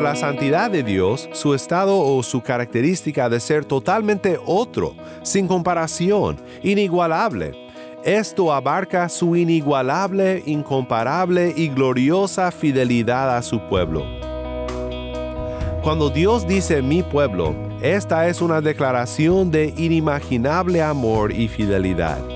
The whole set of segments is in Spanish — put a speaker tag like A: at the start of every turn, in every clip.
A: La santidad de Dios, su estado o su característica de ser totalmente otro, sin comparación, inigualable. Esto abarca su inigualable, incomparable y gloriosa fidelidad a su pueblo. Cuando Dios dice mi pueblo, esta es una declaración de inimaginable amor y fidelidad.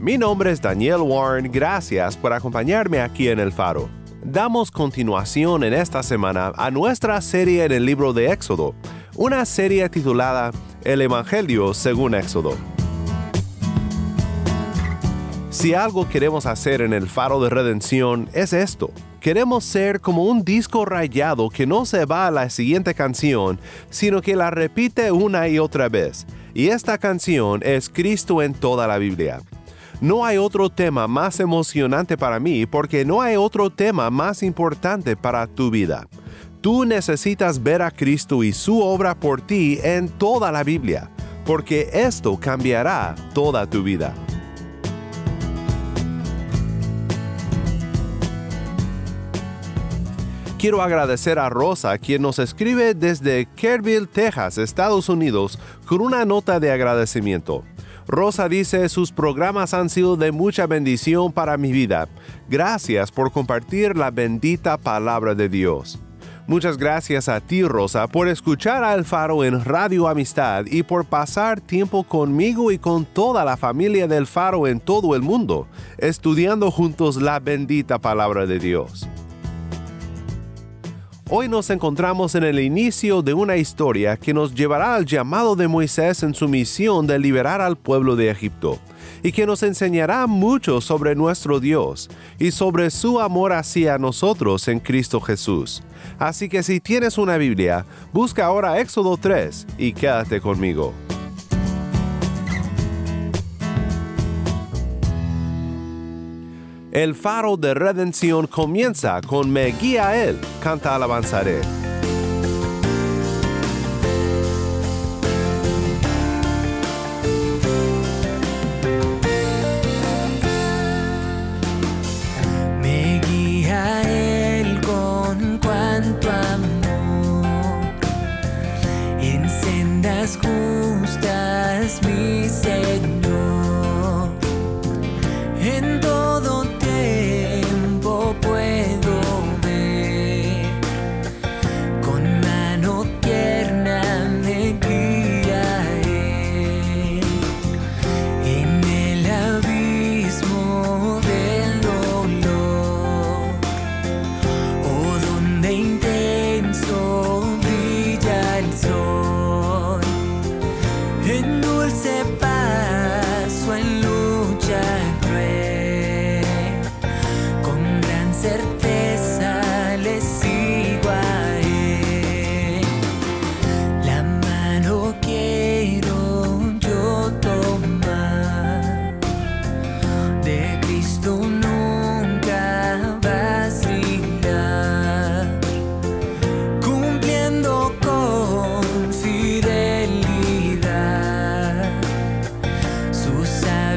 A: Mi nombre es Daniel Warren, gracias por acompañarme aquí en El Faro. Damos continuación en esta semana a nuestra serie en el libro de Éxodo, una serie titulada El Evangelio según Éxodo. Si algo queremos hacer en el Faro de Redención es esto. Queremos ser como un disco rayado que no se va a la siguiente canción, sino que la repite una y otra vez. Y esta canción es Cristo en toda la Biblia. No hay otro tema más emocionante para mí porque no hay otro tema más importante para tu vida. Tú necesitas ver a Cristo y su obra por ti en toda la Biblia, porque esto cambiará toda tu vida. Quiero agradecer a Rosa, quien nos escribe desde Kerrville, Texas, Estados Unidos, con una nota de agradecimiento. Rosa dice, sus programas han sido de mucha bendición para mi vida. Gracias por compartir la bendita palabra de Dios. Muchas gracias a ti, Rosa, por escuchar a El Faro en Radio Amistad y por pasar tiempo conmigo y con toda la familia del Faro en todo el mundo, estudiando juntos la bendita palabra de Dios. Hoy nos encontramos en el inicio de una historia que nos llevará al llamado de Moisés en su misión de liberar al pueblo de Egipto, y que nos enseñará mucho sobre nuestro Dios y sobre su amor hacia nosotros en Cristo Jesús. Así que si tienes una Biblia, busca ahora Éxodo 3 y quédate conmigo. El faro de redención comienza con Me guía Él, canta alabanzaré.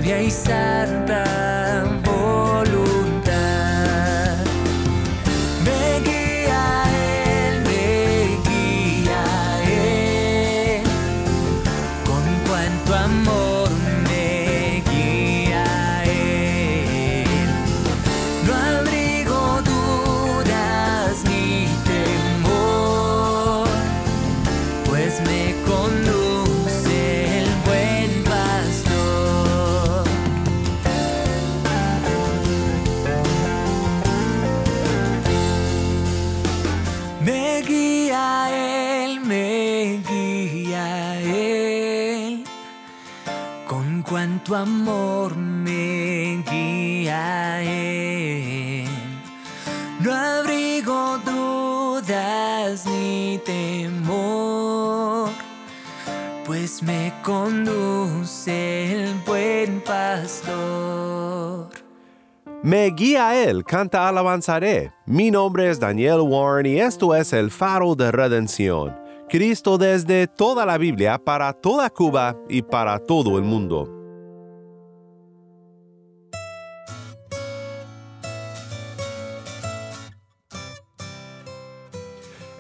B: Sabia y santa amor me guía Él. No abrigo dudas ni temor, pues me conduce el buen pastor.
A: Me guía Él, canta alabanzaré. Mi nombre es Daniel Warren y esto es el faro de redención. Cristo desde toda la Biblia para toda Cuba y para todo el mundo.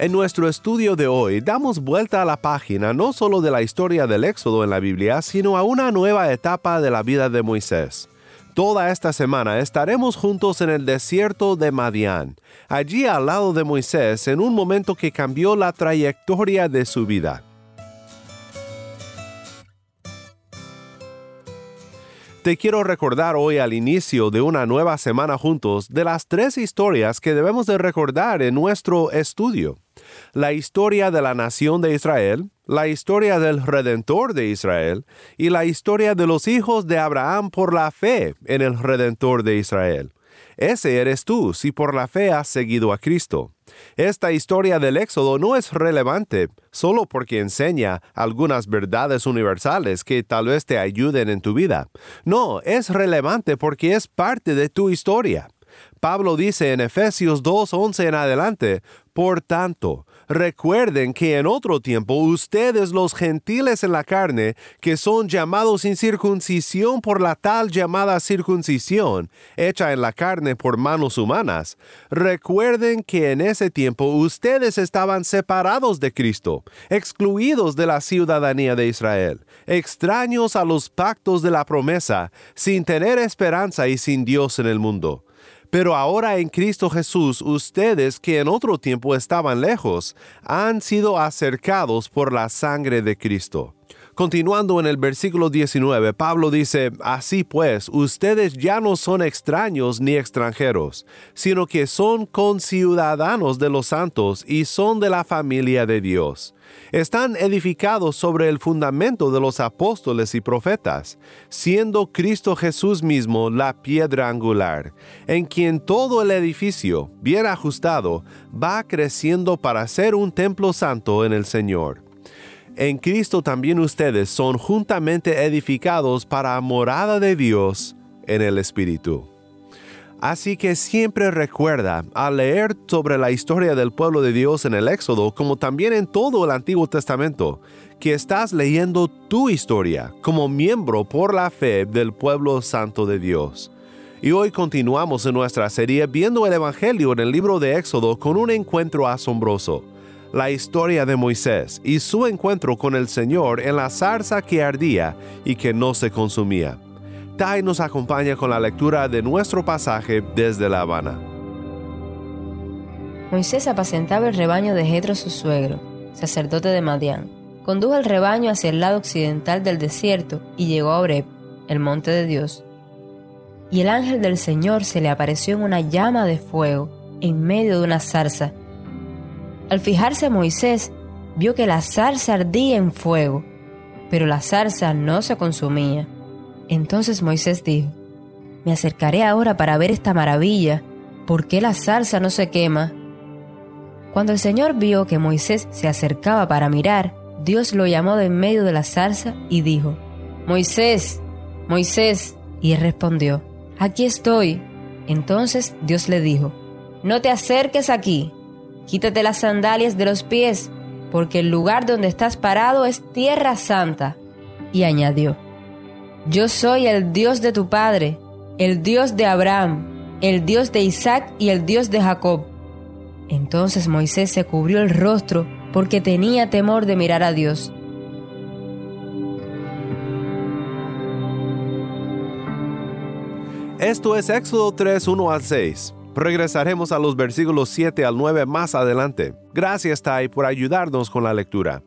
A: En nuestro estudio de hoy damos vuelta a la página no solo de la historia del Éxodo en la Biblia, sino a una nueva etapa de la vida de Moisés. Toda esta semana estaremos juntos en el desierto de Madián, allí al lado de Moisés en un momento que cambió la trayectoria de su vida. Te quiero recordar hoy al inicio de una nueva semana juntos de las tres historias que debemos de recordar en nuestro estudio. La historia de la nación de Israel, la historia del Redentor de Israel y la historia de los hijos de Abraham por la fe en el Redentor de Israel. Ese eres tú si por la fe has seguido a Cristo. Esta historia del Éxodo no es relevante solo porque enseña algunas verdades universales que tal vez te ayuden en tu vida. No, es relevante porque es parte de tu historia. Pablo dice en Efesios 2.11 en adelante, Por tanto, recuerden que en otro tiempo ustedes los gentiles en la carne, que son llamados sin circuncisión por la tal llamada circuncisión, hecha en la carne por manos humanas, recuerden que en ese tiempo ustedes estaban separados de Cristo, excluidos de la ciudadanía de Israel, extraños a los pactos de la promesa, sin tener esperanza y sin Dios en el mundo. Pero ahora en Cristo Jesús, ustedes que en otro tiempo estaban lejos, han sido acercados por la sangre de Cristo. Continuando en el versículo 19, Pablo dice, Así pues, ustedes ya no son extraños ni extranjeros, sino que son conciudadanos de los santos y son de la familia de Dios están edificados sobre el fundamento de los apóstoles y profetas, siendo Cristo Jesús mismo la piedra angular, en quien todo el edificio, bien ajustado, va creciendo para ser un templo santo en el Señor. En Cristo también ustedes son juntamente edificados para morada de Dios en el Espíritu. Así que siempre recuerda, al leer sobre la historia del pueblo de Dios en el Éxodo, como también en todo el Antiguo Testamento, que estás leyendo tu historia como miembro por la fe del pueblo santo de Dios. Y hoy continuamos en nuestra serie viendo el Evangelio en el libro de Éxodo con un encuentro asombroso, la historia de Moisés y su encuentro con el Señor en la zarza que ardía y que no se consumía. Tai nos acompaña con la lectura de nuestro pasaje desde La Habana.
C: Moisés apacentaba el rebaño de Jetro su suegro, sacerdote de Madián. Condujo el rebaño hacia el lado occidental del desierto y llegó a Oreb, el monte de Dios. Y el ángel del Señor se le apareció en una llama de fuego en medio de una zarza. Al fijarse Moisés, vio que la zarza ardía en fuego, pero la zarza no se consumía. Entonces Moisés dijo, Me acercaré ahora para ver esta maravilla, ¿por qué la salsa no se quema? Cuando el Señor vio que Moisés se acercaba para mirar, Dios lo llamó de en medio de la salsa y dijo, Moisés, Moisés, y él respondió, Aquí estoy. Entonces Dios le dijo, No te acerques aquí, quítate las sandalias de los pies, porque el lugar donde estás parado es tierra santa. Y añadió, yo soy el Dios de tu padre, el Dios de Abraham, el Dios de Isaac y el Dios de Jacob. Entonces Moisés se cubrió el rostro porque tenía temor de mirar a Dios.
A: Esto es Éxodo 3, 1 al 6. Regresaremos a los versículos 7 al 9 más adelante. Gracias, Tai, por ayudarnos con la lectura.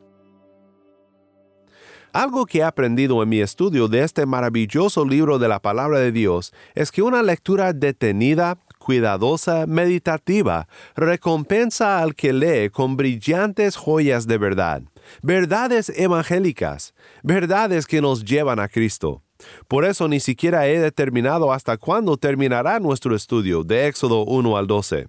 A: Algo que he aprendido en mi estudio de este maravilloso libro de la palabra de Dios es que una lectura detenida, cuidadosa, meditativa, recompensa al que lee con brillantes joyas de verdad, verdades evangélicas, verdades que nos llevan a Cristo. Por eso ni siquiera he determinado hasta cuándo terminará nuestro estudio de Éxodo 1 al 12.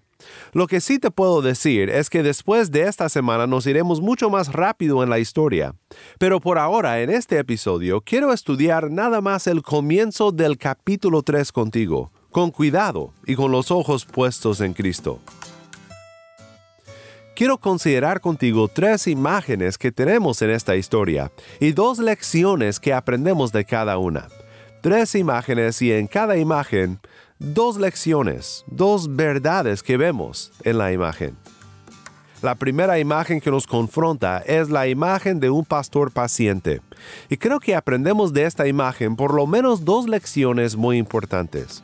A: Lo que sí te puedo decir es que después de esta semana nos iremos mucho más rápido en la historia. Pero por ahora, en este episodio, quiero estudiar nada más el comienzo del capítulo 3 contigo, con cuidado y con los ojos puestos en Cristo. Quiero considerar contigo tres imágenes que tenemos en esta historia y dos lecciones que aprendemos de cada una. Tres imágenes y en cada imagen dos lecciones, dos verdades que vemos en la imagen. La primera imagen que nos confronta es la imagen de un pastor paciente. Y creo que aprendemos de esta imagen por lo menos dos lecciones muy importantes.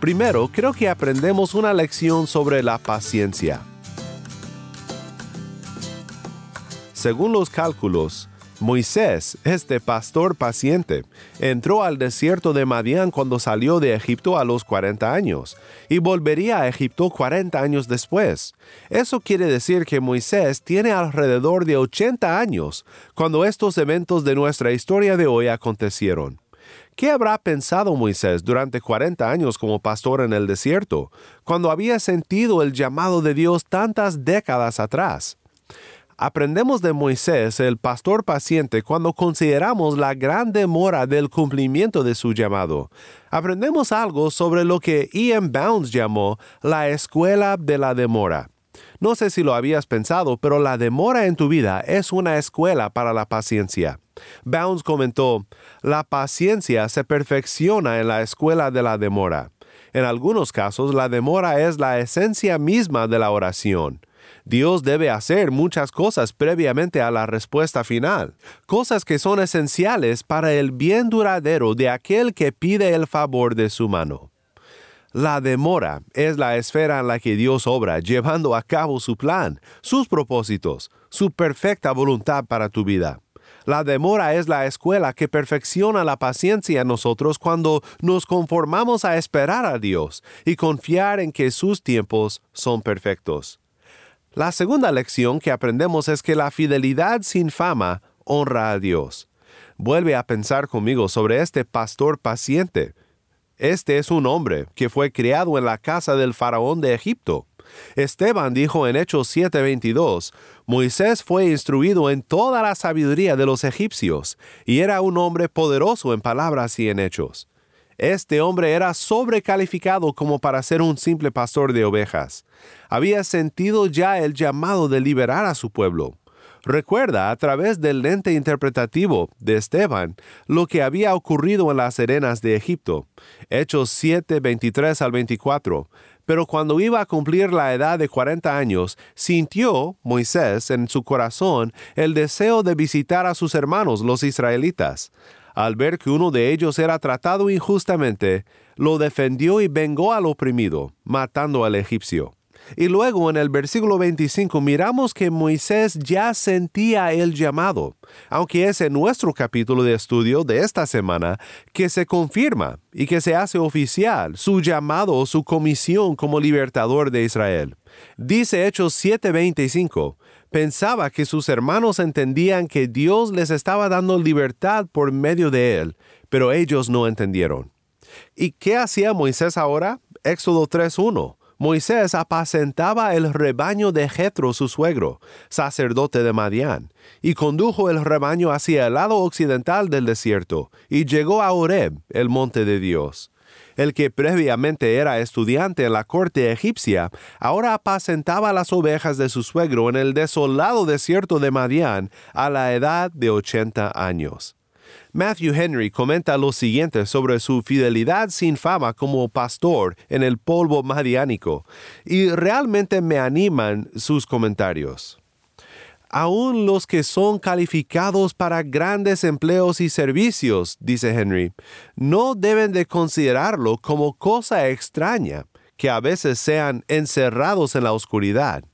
A: Primero, creo que aprendemos una lección sobre la paciencia. Según los cálculos, Moisés, este pastor paciente, entró al desierto de Madián cuando salió de Egipto a los 40 años y volvería a Egipto 40 años después. Eso quiere decir que Moisés tiene alrededor de 80 años cuando estos eventos de nuestra historia de hoy acontecieron. ¿Qué habrá pensado Moisés durante 40 años como pastor en el desierto, cuando había sentido el llamado de Dios tantas décadas atrás? Aprendemos de Moisés, el pastor paciente, cuando consideramos la gran demora del cumplimiento de su llamado. Aprendemos algo sobre lo que Ian Bounds llamó la escuela de la demora. No sé si lo habías pensado, pero la demora en tu vida es una escuela para la paciencia. Bounds comentó, la paciencia se perfecciona en la escuela de la demora. En algunos casos, la demora es la esencia misma de la oración. Dios debe hacer muchas cosas previamente a la respuesta final, cosas que son esenciales para el bien duradero de aquel que pide el favor de su mano. La demora es la esfera en la que Dios obra, llevando a cabo su plan, sus propósitos, su perfecta voluntad para tu vida. La demora es la escuela que perfecciona la paciencia en nosotros cuando nos conformamos a esperar a Dios y confiar en que sus tiempos son perfectos. La segunda lección que aprendemos es que la fidelidad sin fama honra a Dios. Vuelve a pensar conmigo sobre este pastor paciente. Este es un hombre que fue criado en la casa del faraón de Egipto. Esteban dijo en Hechos 7:22, Moisés fue instruido en toda la sabiduría de los egipcios, y era un hombre poderoso en palabras y en hechos. Este hombre era sobrecalificado como para ser un simple pastor de ovejas. Había sentido ya el llamado de liberar a su pueblo. Recuerda a través del lente interpretativo de Esteban lo que había ocurrido en las arenas de Egipto. Hechos 7, 23 al 24 pero cuando iba a cumplir la edad de 40 años, sintió Moisés en su corazón el deseo de visitar a sus hermanos los israelitas. Al ver que uno de ellos era tratado injustamente, lo defendió y vengó al oprimido, matando al egipcio. Y luego en el versículo 25 miramos que Moisés ya sentía el llamado, aunque es en nuestro capítulo de estudio de esta semana que se confirma y que se hace oficial su llamado o su comisión como libertador de Israel. Dice Hechos 7:25, pensaba que sus hermanos entendían que Dios les estaba dando libertad por medio de él, pero ellos no entendieron. ¿Y qué hacía Moisés ahora? Éxodo 3:1 Moisés apacentaba el rebaño de Jetro su suegro, sacerdote de Madián, y condujo el rebaño hacia el lado occidental del desierto, y llegó a Horeb, el monte de Dios. El que previamente era estudiante en la corte egipcia, ahora apacentaba las ovejas de su suegro en el desolado desierto de Madián a la edad de ochenta años. Matthew Henry comenta lo siguiente sobre su fidelidad sin fama como pastor en el polvo madiánico, y realmente me animan sus comentarios. Aún los que son calificados para grandes empleos y servicios, dice Henry, no deben de considerarlo como cosa extraña, que a veces sean encerrados en la oscuridad.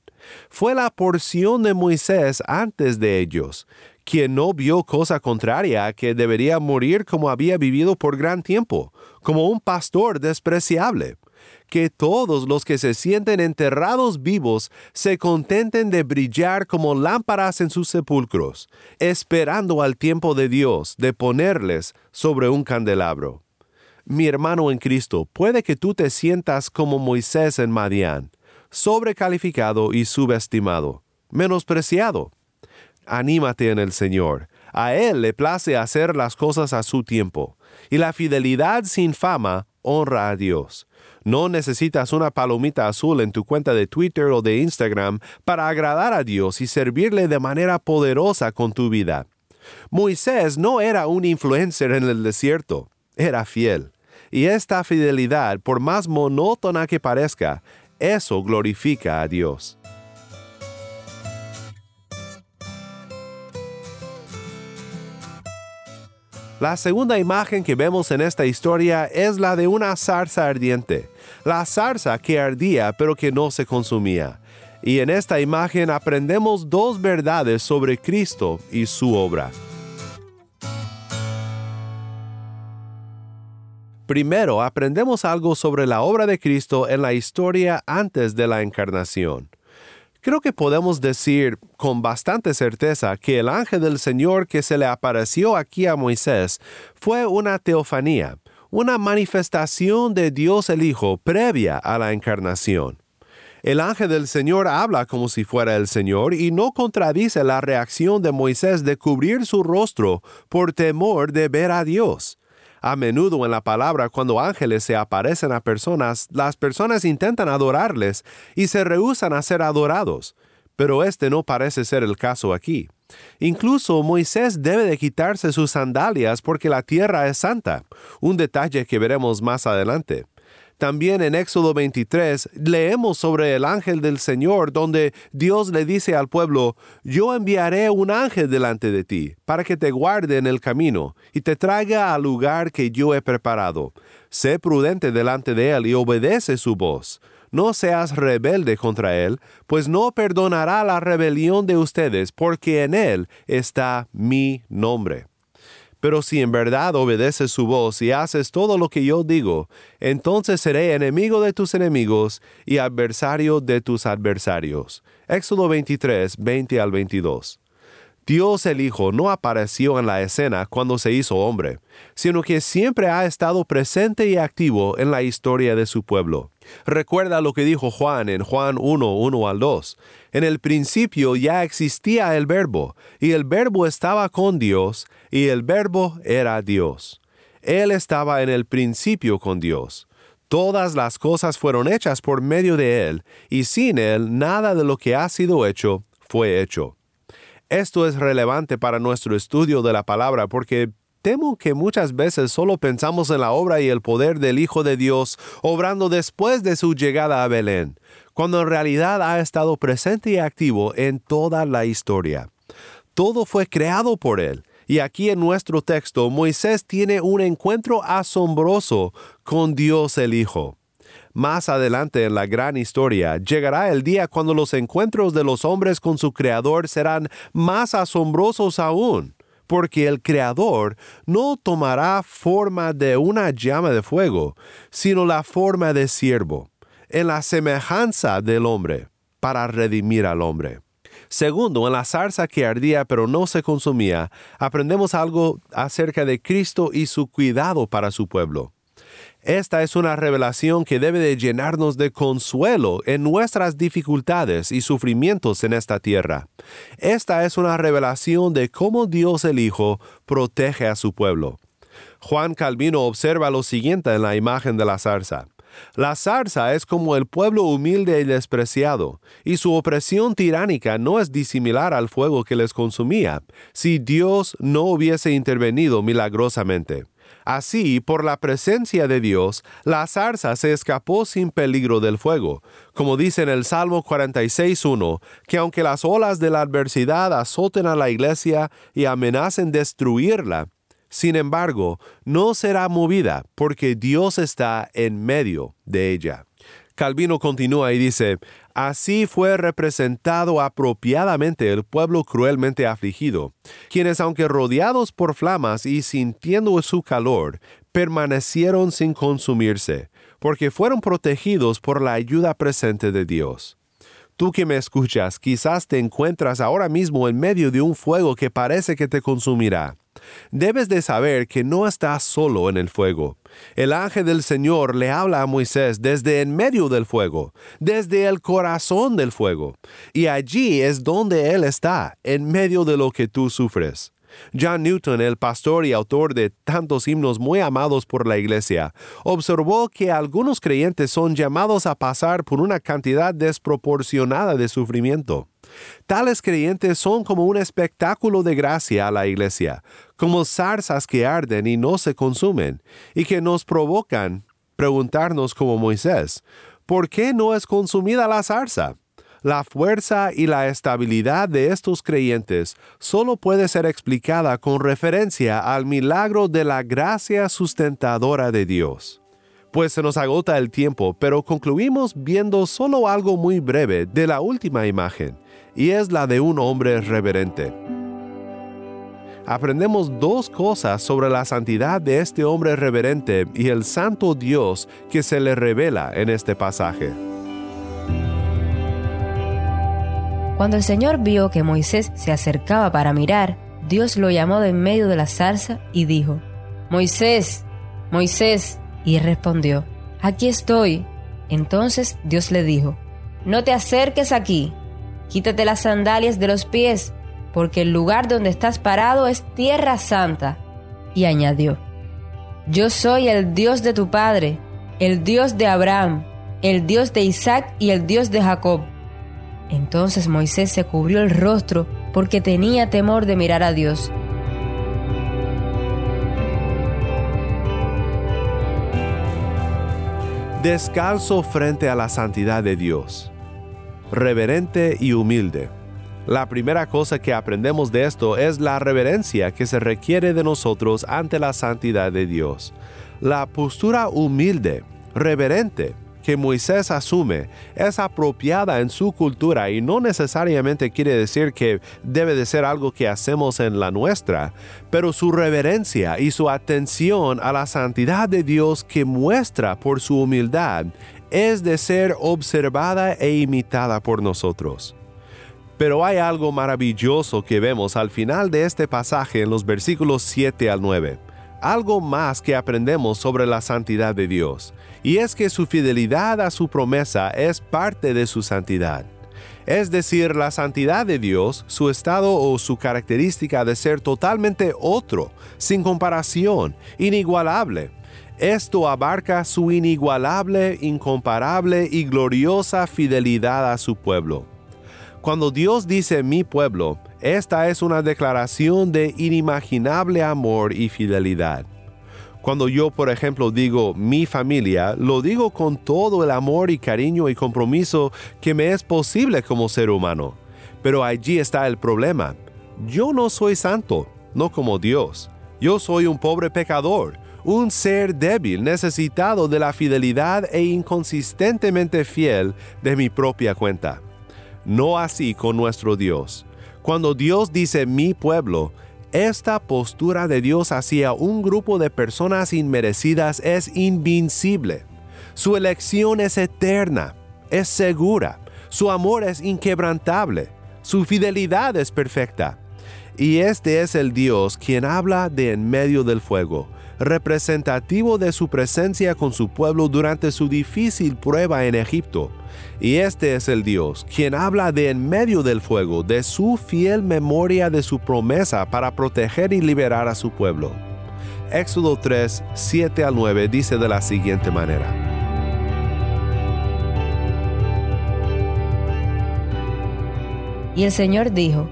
A: Fue la porción de Moisés antes de ellos, quien no vio cosa contraria que debería morir como había vivido por gran tiempo, como un pastor despreciable. que todos los que se sienten enterrados vivos se contenten de brillar como lámparas en sus sepulcros, esperando al tiempo de Dios de ponerles sobre un candelabro. Mi hermano en Cristo, puede que tú te sientas como Moisés en Madián, sobrecalificado y subestimado, menospreciado. Anímate en el Señor. A Él le place hacer las cosas a su tiempo, y la fidelidad sin fama honra a Dios. No necesitas una palomita azul en tu cuenta de Twitter o de Instagram para agradar a Dios y servirle de manera poderosa con tu vida. Moisés no era un influencer en el desierto, era fiel. Y esta fidelidad, por más monótona que parezca, eso glorifica a Dios. La segunda imagen que vemos en esta historia es la de una zarza ardiente, la zarza que ardía pero que no se consumía. Y en esta imagen aprendemos dos verdades sobre Cristo y su obra. Primero, aprendemos algo sobre la obra de Cristo en la historia antes de la encarnación. Creo que podemos decir con bastante certeza que el ángel del Señor que se le apareció aquí a Moisés fue una teofanía, una manifestación de Dios el Hijo previa a la encarnación. El ángel del Señor habla como si fuera el Señor y no contradice la reacción de Moisés de cubrir su rostro por temor de ver a Dios. A menudo en la palabra, cuando ángeles se aparecen a personas, las personas intentan adorarles y se rehúsan a ser adorados. Pero este no parece ser el caso aquí. Incluso Moisés debe de quitarse sus sandalias porque la tierra es santa, un detalle que veremos más adelante. También en Éxodo 23 leemos sobre el ángel del Señor donde Dios le dice al pueblo, yo enviaré un ángel delante de ti para que te guarde en el camino y te traiga al lugar que yo he preparado. Sé prudente delante de él y obedece su voz. No seas rebelde contra él, pues no perdonará la rebelión de ustedes, porque en él está mi nombre. Pero si en verdad obedeces su voz y haces todo lo que yo digo, entonces seré enemigo de tus enemigos y adversario de tus adversarios. Éxodo 23, 20 al 22. Dios el Hijo no apareció en la escena cuando se hizo hombre, sino que siempre ha estado presente y activo en la historia de su pueblo. Recuerda lo que dijo Juan en Juan 1, 1 al 2. En el principio ya existía el verbo, y el verbo estaba con Dios, y el verbo era Dios. Él estaba en el principio con Dios. Todas las cosas fueron hechas por medio de Él, y sin Él nada de lo que ha sido hecho fue hecho. Esto es relevante para nuestro estudio de la palabra porque temo que muchas veces solo pensamos en la obra y el poder del Hijo de Dios obrando después de su llegada a Belén, cuando en realidad ha estado presente y activo en toda la historia. Todo fue creado por Él. Y aquí en nuestro texto Moisés tiene un encuentro asombroso con Dios el Hijo. Más adelante en la gran historia llegará el día cuando los encuentros de los hombres con su Creador serán más asombrosos aún, porque el Creador no tomará forma de una llama de fuego, sino la forma de siervo, en la semejanza del hombre, para redimir al hombre. Segundo, en la zarza que ardía pero no se consumía, aprendemos algo acerca de Cristo y su cuidado para su pueblo. Esta es una revelación que debe de llenarnos de consuelo en nuestras dificultades y sufrimientos en esta tierra. Esta es una revelación de cómo Dios el Hijo protege a su pueblo. Juan Calvino observa lo siguiente en la imagen de la zarza. La zarza es como el pueblo humilde y despreciado, y su opresión tiránica no es disimilar al fuego que les consumía, si Dios no hubiese intervenido milagrosamente. Así, por la presencia de Dios, la zarza se escapó sin peligro del fuego, como dice en el Salmo 46.1, que aunque las olas de la adversidad azoten a la iglesia y amenacen destruirla, sin embargo, no será movida porque Dios está en medio de ella. Calvino continúa y dice, Así fue representado apropiadamente el pueblo cruelmente afligido, quienes aunque rodeados por flamas y sintiendo su calor, permanecieron sin consumirse, porque fueron protegidos por la ayuda presente de Dios. Tú que me escuchas, quizás te encuentras ahora mismo en medio de un fuego que parece que te consumirá. Debes de saber que no estás solo en el fuego. El ángel del Señor le habla a Moisés desde en medio del fuego, desde el corazón del fuego, y allí es donde Él está, en medio de lo que tú sufres. John Newton, el pastor y autor de tantos himnos muy amados por la Iglesia, observó que algunos creyentes son llamados a pasar por una cantidad desproporcionada de sufrimiento. Tales creyentes son como un espectáculo de gracia a la iglesia, como zarzas que arden y no se consumen, y que nos provocan preguntarnos como Moisés, ¿por qué no es consumida la zarza? La fuerza y la estabilidad de estos creyentes solo puede ser explicada con referencia al milagro de la gracia sustentadora de Dios. Pues se nos agota el tiempo, pero concluimos viendo solo algo muy breve de la última imagen, y es la de un hombre reverente. Aprendemos dos cosas sobre la santidad de este hombre reverente y el santo Dios que se le revela en este pasaje.
C: Cuando el Señor vio que Moisés se acercaba para mirar, Dios lo llamó de en medio de la zarza y dijo, Moisés, Moisés, y respondió, Aquí estoy. Entonces Dios le dijo, No te acerques aquí, quítate las sandalias de los pies, porque el lugar donde estás parado es tierra santa. Y añadió, Yo soy el Dios de tu padre, el Dios de Abraham, el Dios de Isaac y el Dios de Jacob. Entonces Moisés se cubrió el rostro porque tenía temor de mirar a Dios.
A: Descalzo frente a la santidad de Dios. Reverente y humilde. La primera cosa que aprendemos de esto es la reverencia que se requiere de nosotros ante la santidad de Dios. La postura humilde, reverente, que Moisés asume es apropiada en su cultura y no necesariamente quiere decir que debe de ser algo que hacemos en la nuestra, pero su reverencia y su atención a la santidad de Dios que muestra por su humildad es de ser observada e imitada por nosotros. Pero hay algo maravilloso que vemos al final de este pasaje en los versículos 7 al 9 algo más que aprendemos sobre la santidad de Dios, y es que su fidelidad a su promesa es parte de su santidad. Es decir, la santidad de Dios, su estado o su característica de ser totalmente otro, sin comparación, inigualable. Esto abarca su inigualable, incomparable y gloriosa fidelidad a su pueblo. Cuando Dios dice mi pueblo, esta es una declaración de inimaginable amor y fidelidad. Cuando yo, por ejemplo, digo mi familia, lo digo con todo el amor y cariño y compromiso que me es posible como ser humano. Pero allí está el problema. Yo no soy santo, no como Dios. Yo soy un pobre pecador, un ser débil necesitado de la fidelidad e inconsistentemente fiel de mi propia cuenta. No así con nuestro Dios. Cuando Dios dice mi pueblo, esta postura de Dios hacia un grupo de personas inmerecidas es invincible. Su elección es eterna, es segura, su amor es inquebrantable, su fidelidad es perfecta. Y este es el Dios quien habla de en medio del fuego, representativo de su presencia con su pueblo durante su difícil prueba en Egipto. Y este es el Dios, quien habla de en medio del fuego, de su fiel memoria de su promesa para proteger y liberar a su pueblo. Éxodo 3, 7 al 9 dice de la siguiente manera.
C: Y el Señor dijo,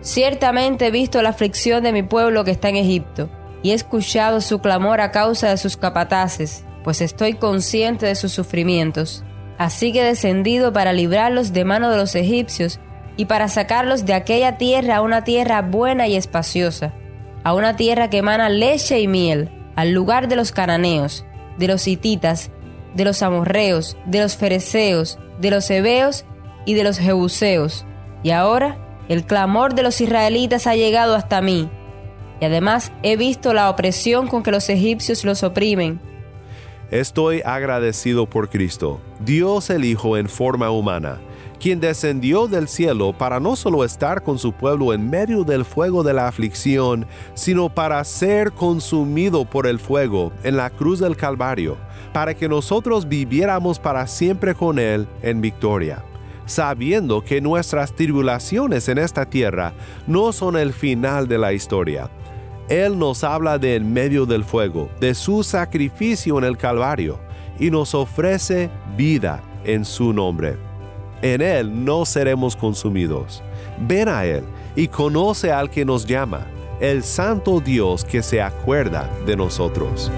C: Ciertamente he visto la aflicción de mi pueblo que está en Egipto y he escuchado su clamor a causa de sus capataces, pues estoy consciente de sus sufrimientos. Así que he descendido para librarlos de mano de los egipcios y para sacarlos de aquella tierra a una tierra buena y espaciosa, a una tierra que emana leche y miel, al lugar de los cananeos, de los hititas, de los amorreos, de los fereceos, de los hebeos y de los jebuseos. Y ahora el clamor de los israelitas ha llegado hasta mí, y además he visto la opresión con que los egipcios los oprimen.
A: Estoy agradecido por Cristo, Dios el Hijo en forma humana, quien descendió del cielo para no solo estar con su pueblo en medio del fuego de la aflicción, sino para ser consumido por el fuego en la cruz del Calvario, para que nosotros viviéramos para siempre con Él en victoria sabiendo que nuestras tribulaciones en esta tierra no son el final de la historia. Él nos habla de en medio del fuego, de su sacrificio en el Calvario, y nos ofrece vida en su nombre. En Él no seremos consumidos. Ven a Él y conoce al que nos llama, el Santo Dios que se acuerda de nosotros.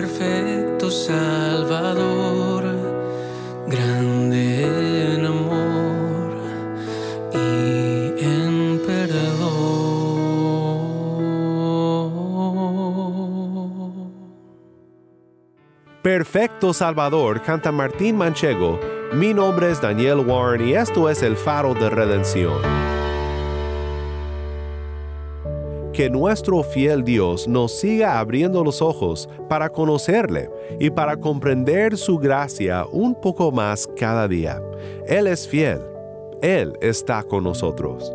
B: Perfecto Salvador, grande en amor y en perdón.
A: Perfecto Salvador canta Martín Manchego. Mi nombre es Daniel Warren y esto es el faro de redención. Que nuestro fiel Dios nos siga abriendo los ojos para conocerle y para comprender su gracia un poco más cada día. Él es fiel. Él está con nosotros.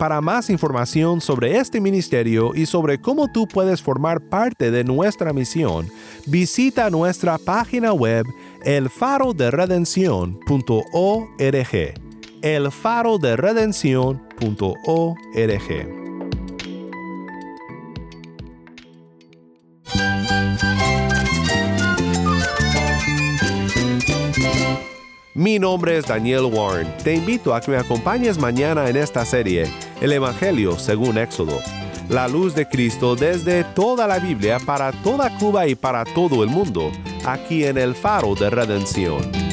A: Para más información sobre este ministerio y sobre cómo tú puedes formar parte de nuestra misión, visita nuestra página web elfaroderedención.org. elfaroderedención.org. Mi nombre es Daniel Warren. Te invito a que me acompañes mañana en esta serie, El Evangelio según Éxodo. La luz de Cristo desde toda la Biblia para toda Cuba y para todo el mundo, aquí en el Faro de Redención.